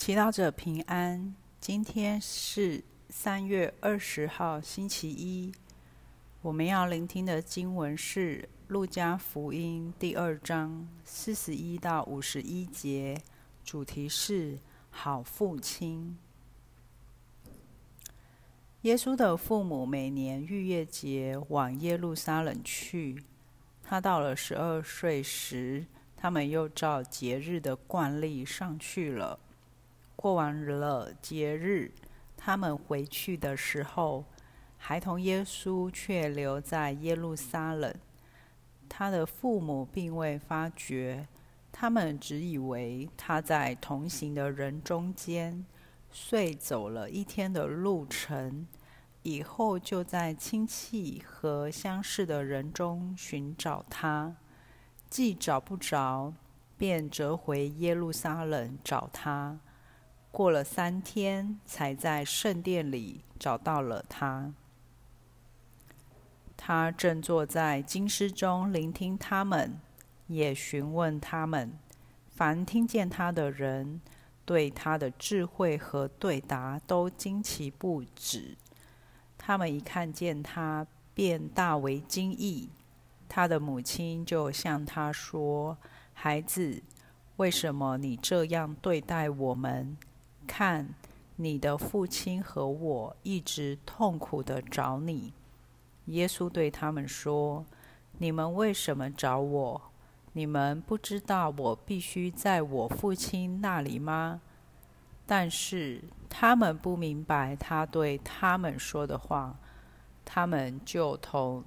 祈祷者平安。今天是三月二十号，星期一。我们要聆听的经文是《路加福音》第二章四十一到五十一节，主题是“好父亲”。耶稣的父母每年逾越节往耶路撒冷去。他到了十二岁时，他们又照节日的惯例上去了。过完了节日，他们回去的时候，孩童耶稣却留在耶路撒冷。他的父母并未发觉，他们只以为他在同行的人中间，遂走了一天的路程，以后就在亲戚和相识的人中寻找他，既找不着，便折回耶路撒冷找他。过了三天，才在圣殿里找到了他。他正坐在经师中聆听他们，也询问他们。凡听见他的人，对他的智慧和对答都惊奇不止。他们一看见他，便大为惊异。他的母亲就向他说：“孩子，为什么你这样对待我们？”看，你的父亲和我一直痛苦地找你。耶稣对他们说：“你们为什么找我？你们不知道我必须在我父亲那里吗？”但是他们不明白他对他们说的话，他们就同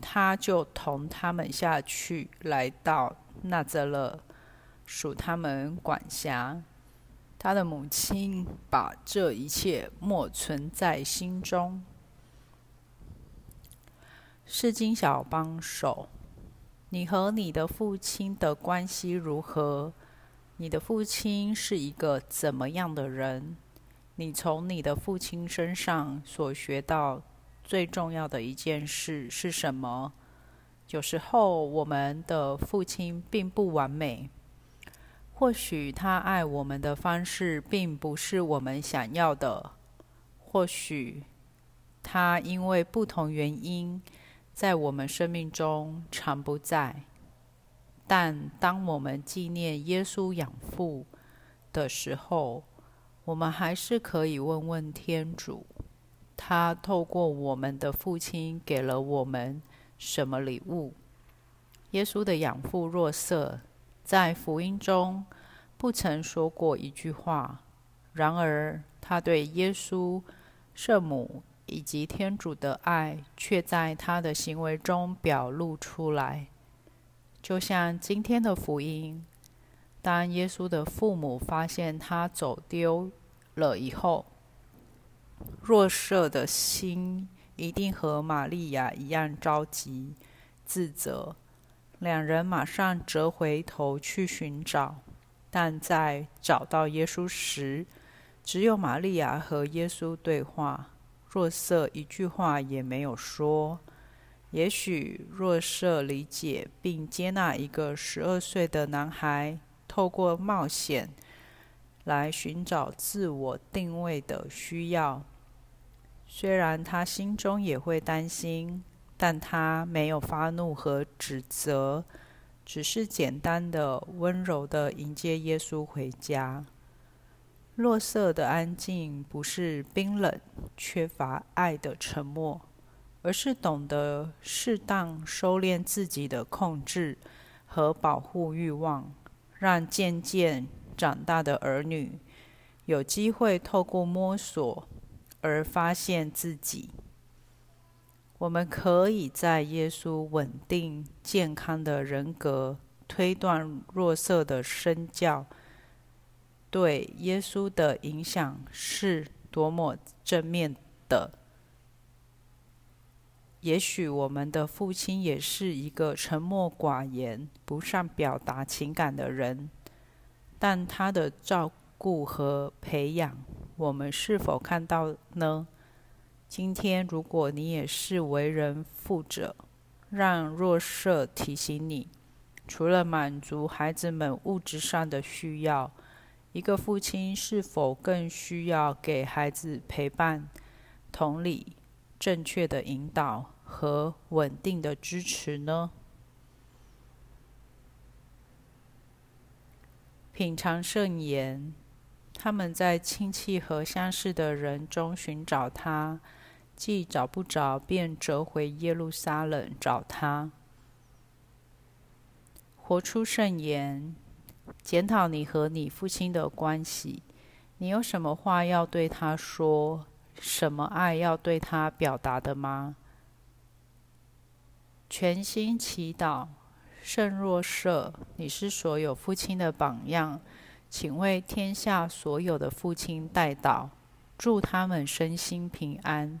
他就同他们下去，来到那泽勒，属他们管辖。他的母亲把这一切默存在心中。是金小帮手，你和你的父亲的关系如何？你的父亲是一个怎么样的人？你从你的父亲身上所学到最重要的一件事是什么？有时候我们的父亲并不完美。或许他爱我们的方式并不是我们想要的，或许他因为不同原因在我们生命中常不在。但当我们纪念耶稣养父的时候，我们还是可以问问天主：他透过我们的父亲给了我们什么礼物？耶稣的养父若瑟。在福音中，不曾说过一句话，然而他对耶稣、圣母以及天主的爱，却在他的行为中表露出来。就像今天的福音，当耶稣的父母发现他走丢了以后，若瑟的心一定和玛利亚一样着急、自责。两人马上折回头去寻找，但在找到耶稣时，只有玛利亚和耶稣对话，若瑟一句话也没有说。也许若瑟理解并接纳一个十二岁的男孩透过冒险来寻找自我定位的需要，虽然他心中也会担心。但他没有发怒和指责，只是简单的、温柔的迎接耶稣回家。若瑟的安静不是冰冷、缺乏爱的沉默，而是懂得适当收敛自己的控制和保护欲望，让渐渐长大的儿女有机会透过摸索而发现自己。我们可以在耶稣稳定、健康的人格推断若色的身教对耶稣的影响是多么正面的。也许我们的父亲也是一个沉默寡言、不善表达情感的人，但他的照顾和培养，我们是否看到呢？今天，如果你也是为人父者，让若瑟提醒你，除了满足孩子们物质上的需要，一个父亲是否更需要给孩子陪伴、同理、正确的引导和稳定的支持呢？品尝圣言，他们在亲戚和相识的人中寻找他，既找不着，便折回耶路撒冷找他。活出圣言，检讨你和你父亲的关系，你有什么话要对他说？什么爱要对他表达的吗？全心祈祷。圣若瑟，你是所有父亲的榜样，请为天下所有的父亲代祷，祝他们身心平安。